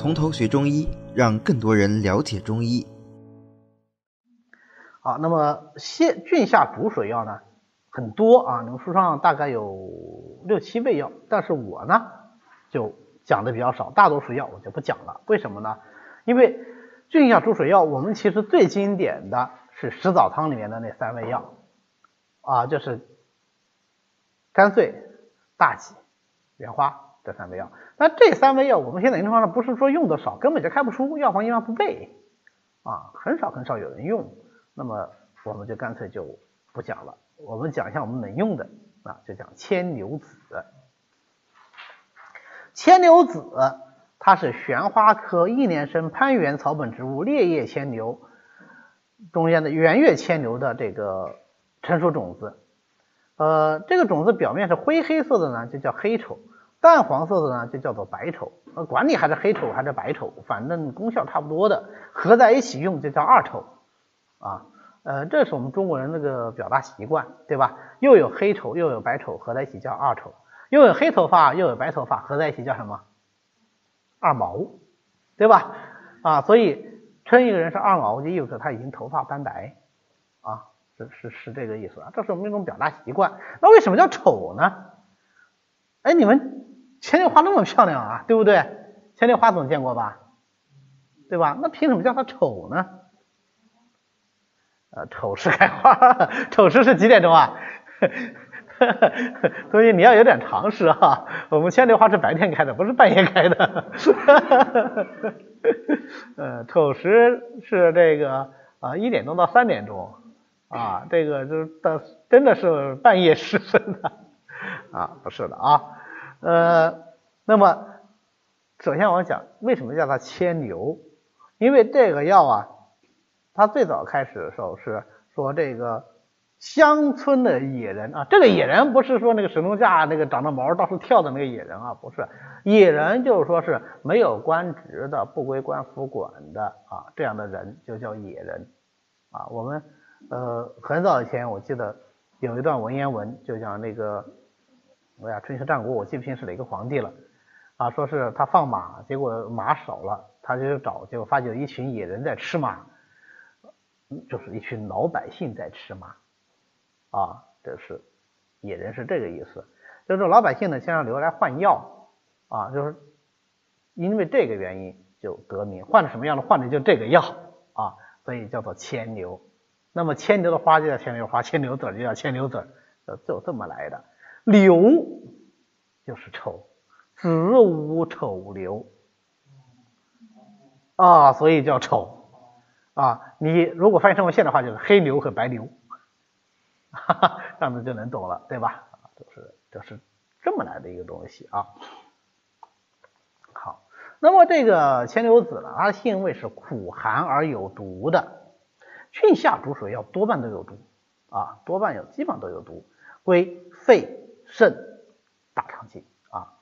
从头学中医，让更多人了解中医。好，那么泻菌下逐水药呢很多啊，你们书上大概有六七味药，但是我呢就讲的比较少，大多数药我就不讲了。为什么呢？因为菌下逐水药，我们其实最经典的是食枣汤里面的那三味药啊，就是甘遂、大戟、莲花。这三味药，那这三味药我们现在临床上不是说用的少，根本就开不出，药方一般不备啊，很少很少有人用，那么我们就干脆就不讲了，我们讲一下我们能用的啊，就讲牵牛子。牵牛子它是旋花科一年生攀援草本植物裂叶牵牛中间的圆月牵牛的这个成熟种子，呃，这个种子表面是灰黑色的呢，就叫黑丑。淡黄色的呢，就叫做白丑，呃，管你还是黑丑还是白丑，反正功效差不多的，合在一起用就叫二丑啊，呃，这是我们中国人那个表达习惯，对吧？又有黑丑又有白丑，合在一起叫二丑，又有黑头发又有白头发，合在一起叫什么？二毛，对吧？啊，所以称一个人是二毛，就意味着他已经头发斑白啊，是是是这个意思啊，这是我们一种表达习惯。那为什么叫丑呢？哎，你们。牵牛花那么漂亮啊，对不对？牵牛花总见过吧，对吧？那凭什么叫它丑呢？呃，丑时开花，丑时是几点钟啊？所以你要有点常识哈，我们牵牛花是白天开的，不是半夜开的。呃，丑时是这个啊一点钟到三点钟啊，这个就是到真的是半夜时分的啊，不是的啊。呃，那么首先我讲为什么叫它牵牛，因为这个药啊，它最早开始的时候是说这个乡村的野人啊，这个野人不是说那个神农架那个长着毛到处跳的那个野人啊，不是野人，就是说是没有官职的、不归官府管的啊，这样的人就叫野人啊。我们呃很早以前我记得有一段文言文，就讲那个。哎呀，春秋战国我记不清是哪个皇帝了啊，说是他放马，结果马少了，他就找，结果发现一群野人在吃马，就是一群老百姓在吃马啊，这是野人是这个意思，就是老百姓呢先让牛来换药啊，就是因为这个原因就得名，换的什么样的换的就这个药啊，所以叫做牵牛。那么牵牛的花就叫牵牛花，牵牛子就叫牵牛子，就就这么来的。瘤就是丑，子午丑瘤啊，所以叫丑啊。你如果翻译成为现代话，就是黑牛和白牛，哈哈，这样子就能懂了，对吧？就是就是这么来的一个东西啊。好，那么这个牵牛子呢，它的性味是苦寒而有毒的，菌下逐水药多半都有毒啊，多半有，基本上都有毒，归肺。肾、大肠经啊，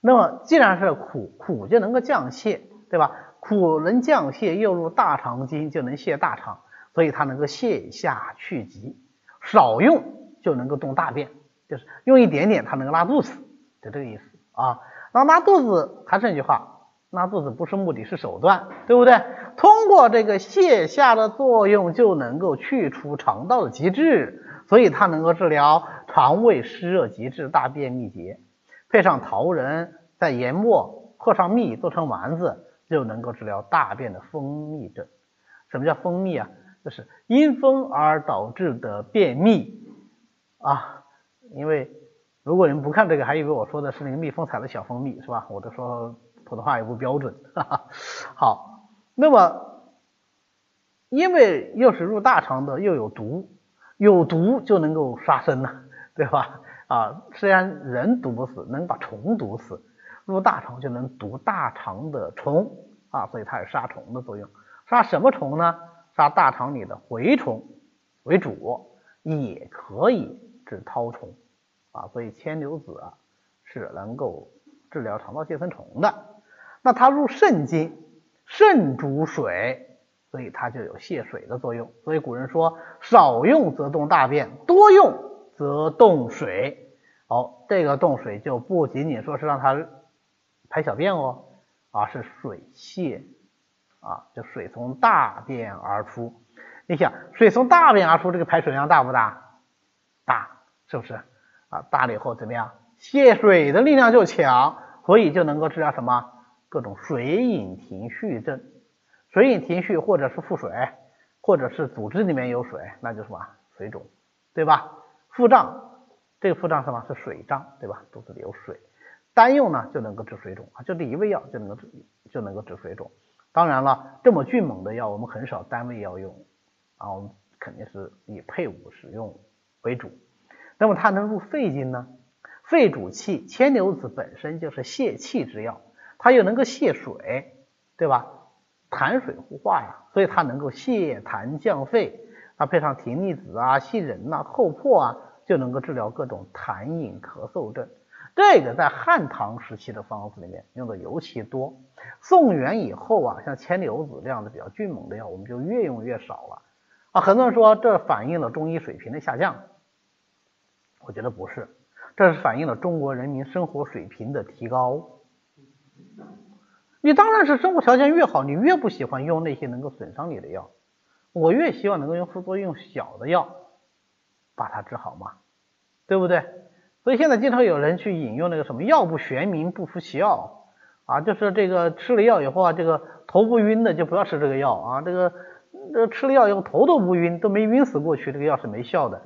那么既然是苦，苦就能够降泻，对吧？苦能降泻，又入大肠经，就能泻大肠，所以它能够泻下去急，少用就能够动大便，就是用一点点，它能够拉肚子，就这个意思啊。那拉肚子还是那句话，拉肚子不是目的，是手段，对不对？通过这个泻下的作用，就能够去除肠道的积滞。所以它能够治疗肠胃湿热极致、大便秘结，配上桃仁，在研末和上蜜做成丸子，就能够治疗大便的蜂蜜症。什么叫蜂蜜啊？就是因风而导致的便秘啊。因为如果你们不看这个，还以为我说的是那个蜜蜂采的小蜂蜜，是吧？我都说普通话也不标准。哈哈。好，那么因为又是入大肠的，又有毒。有毒就能够杀生呢，对吧？啊，虽然人毒不死，能把虫毒死，入大肠就能毒大肠的虫啊，所以它有杀虫的作用。杀什么虫呢？杀大肠里的蛔虫为主，也可以治绦虫啊。所以牵牛子啊是能够治疗肠道寄生虫的。那它入肾经，肾主水。所以它就有泄水的作用，所以古人说少用则动大便，多用则动水。哦，这个动水就不仅仅说是让它排小便哦，而是水泄啊，就水从大便而出。你想，水从大便而出，这个排水量大不大？大，是不是？啊，大了以后怎么样？泄水的力量就强，所以就能够治疗什么？各种水饮停蓄症。水饮停蓄，或者是腹水，或者是组织里面有水，那就什么？水肿，对吧？腹胀，这个腹胀什么？是水胀，对吧？肚子里有水。单用呢就能够治水肿啊，就这一味药就能够治就能够治水肿。当然了，这么迅猛的药我们很少单味药用啊，我们肯定是以配伍使用为主。那么它能入肺经呢？肺主气，牵牛子本身就是泄气之药，它又能够泄水，对吧？痰水互化呀，所以它能够泄痰降肺。它配上葶苈子啊、杏仁呐、厚朴啊，就能够治疗各种痰饮咳嗽症。这个在汉唐时期的方子里面用的尤其多，宋元以后啊，像牵牛子这样的比较迅猛的药，我们就越用越少了啊。很多人说这反映了中医水平的下降，我觉得不是，这是反映了中国人民生活水平的提高。你当然是生活条件越好，你越不喜欢用那些能够损伤你的药，我越希望能够用副作用小的药把它治好嘛，对不对？所以现在经常有人去引用那个什么“药不玄名不服其药”啊，就是这个吃了药以后啊，这个头不晕的就不要吃这个药啊，这个这吃了药以后头都不晕，都没晕死过去，这个药是没效的，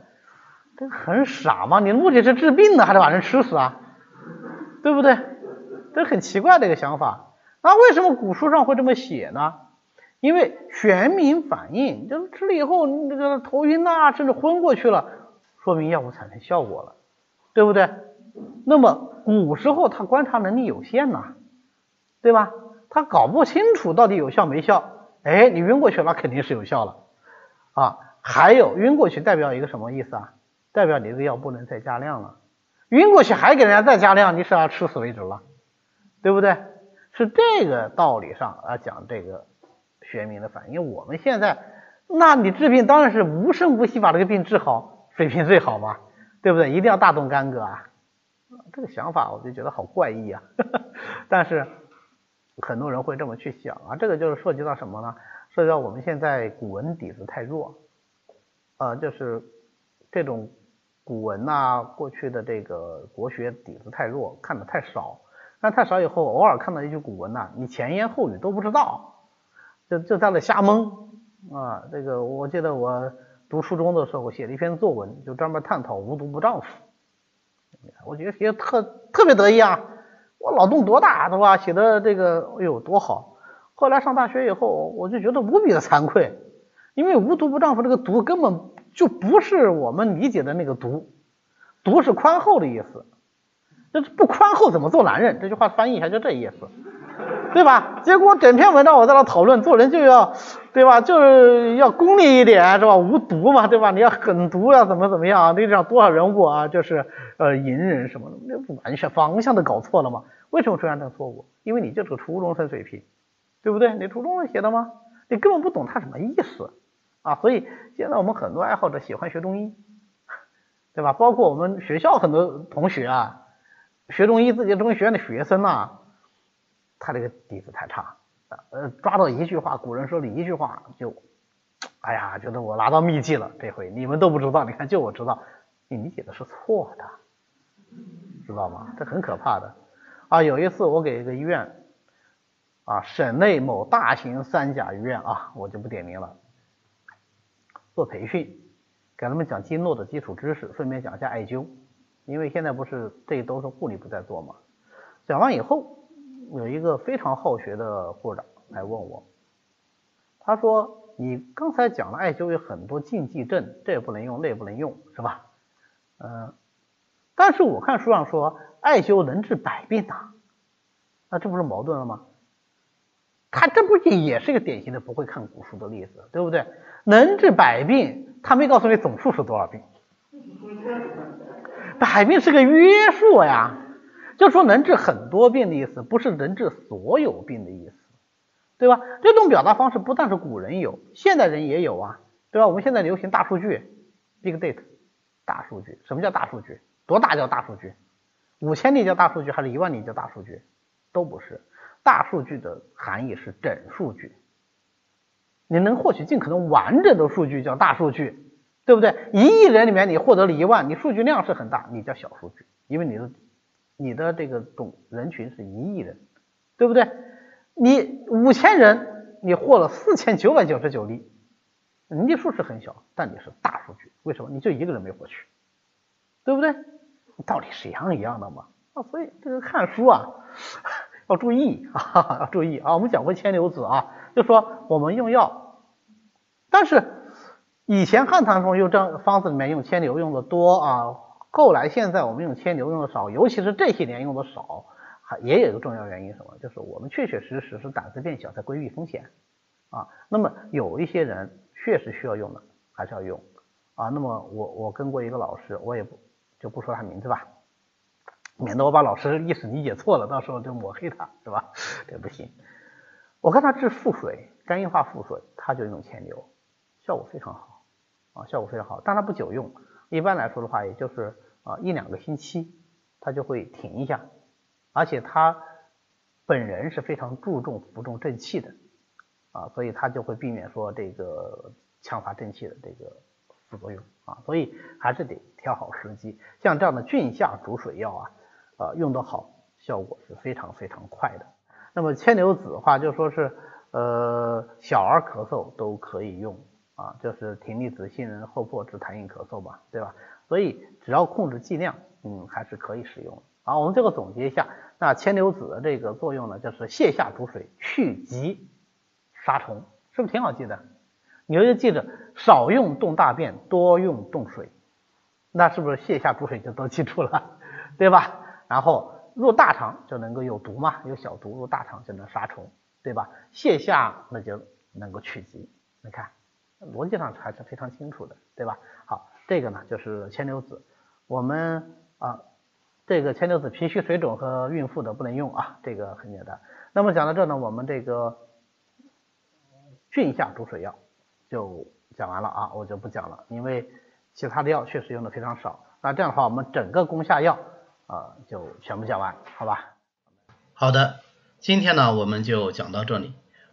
这很傻嘛？你目的是治病呢，还是把人吃死啊？对不对？这很奇怪的一个想法。那为什么古书上会这么写呢？因为全民反应，就是吃了以后这个头晕呐，甚至昏过去了，说明药物产生效果了。对不对？那么古时候他观察能力有限呐，对吧？他搞不清楚到底有效没效。哎，你晕过去了，肯定是有效了啊。还有晕过去代表一个什么意思啊？代表你这个药不能再加量了。晕过去还给人家再加量，你是要吃死为止了，对不对？是这个道理上来讲这个全民的反应。我们现在，那你治病当然是无声无息把这个病治好，水平最好嘛。对不对？一定要大动干戈啊！这个想法我就觉得好怪异啊。但是很多人会这么去想啊，这个就是涉及到什么呢？涉及到我们现在古文底子太弱，呃，就是这种古文呐，过去的这个国学底子太弱，看的太少。看太少以后，偶尔看到一句古文呐，你前言后语都不知道，就就在那瞎蒙啊。这个我记得我。读初中的时候，我写了一篇作文，就专门探讨无毒不丈夫。我觉得写特特别得意啊！我脑洞多大，对吧？写的这个，哎呦，多好！后来上大学以后，我就觉得无比的惭愧，因为无毒不丈夫这个毒根本就不是我们理解的那个毒，毒是宽厚的意思。这不宽厚怎么做男人？这句话翻译一下就这意思。对吧？结果整篇文章我在那讨论，做人就要，对吧？就是要功利一点，是吧？无毒嘛，对吧？你要狠毒要怎么怎么样？历史上多少人物啊，就是呃隐忍什么的，那不完全方向都搞错了嘛？为什么出现这个错误？因为你就是个初中生水平，对不对？你初中生写的吗？你根本不懂他什么意思啊！所以现在我们很多爱好者喜欢学中医，对吧？包括我们学校很多同学啊，学中医自己中医学院的学生呐。他这个底子太差，呃，抓到一句话，古人说的一句话就，哎呀，觉得我拿到秘籍了，这回你们都不知道，你看就我知道，你理解的是错的，知道吗？这很可怕的啊！有一次我给一个医院啊，省内某大型三甲医院啊，我就不点名了，做培训，给他们讲经络的基础知识，顺便讲一下艾灸，因为现在不是这都是护理不在做嘛，讲完以后。有一个非常好学的护士长来问我，他说：“你刚才讲了艾灸有很多禁忌症，这也不能用，那也不能用，是吧？”嗯，但是我看书上说艾灸能治百病呐，那这不是矛盾了吗？他这不也是一个典型的不会看古书的例子，对不对？能治百病，他没告诉你总数是多少病，百病是个约数呀。就说能治很多病的意思，不是能治所有病的意思，对吧？这种表达方式不但是古人有，现代人也有啊，对吧？我们现在流行大数据，big data，大数据。什么叫大数据？多大叫大数据？五千例叫大数据，还是一万例叫大数据？都不是。大数据的含义是整数据，你能获取尽可能完整的数据叫大数据，对不对？一亿人里面你获得了一万，你数据量是很大，你叫小数据，因为你的你的这个总人群是一亿人，对不对？你五千人你获了四千九百九十九例，你数是很小，但你是大数据，为什么？你就一个人没获取，对不对？道理是一样一样的嘛。啊，所以这个看书啊。要注意 啊，要注意啊！我们讲过牵牛子啊，就说我们用药，但是以前汉唐中用这方子里面用牵牛用的多啊，后来现在我们用牵牛用的少，尤其是这些年用的少，还也有一个重要原因什么？就是我们确确实实是胆子变小，在规避风险啊。那么有一些人确实需要用的，还是要用啊。那么我我跟过一个老师，我也不就不说他名字吧。免得我把老师意思理解错了，到时候就抹黑他，是吧？这不行。我看他治腹水，肝硬化腹水，他就用牵牛，效果非常好啊，效果非常好。但他不久用，一般来说的话，也就是啊一两个星期，他就会停一下。而且他本人是非常注重服重正气的啊，所以他就会避免说这个强发正气的这个副作用啊，所以还是得挑好时机。像这样的菌下逐水药啊。啊，用得好，效果是非常非常快的。那么千牛子的话，就说是呃小儿咳嗽都可以用啊，就是葶苈子、杏仁、厚朴治痰饮咳嗽吧，对吧？所以只要控制剂量，嗯，还是可以使用。好，我们最后总结一下，那千牛子的这个作用呢，就是泻下逐水、去疾、杀虫，是不是挺好记的？你就记着，少用动大便，多用动水，那是不是泻下逐水就都记住了，对吧？然后入大肠就能够有毒嘛，有小毒入大肠就能杀虫，对吧？泻下那就能够去疾，你看逻辑上还是非常清楚的，对吧？好，这个呢就是千牛子，我们啊这个千牛子脾虚水肿和孕妇的不能用啊，这个很简单。那么讲到这呢，我们这个菌下逐水药就讲完了啊，我就不讲了，因为其他的药确实用的非常少。那这样的话，我们整个攻下药。啊，就全部讲完，好吧？好的，今天呢我们就讲到这里。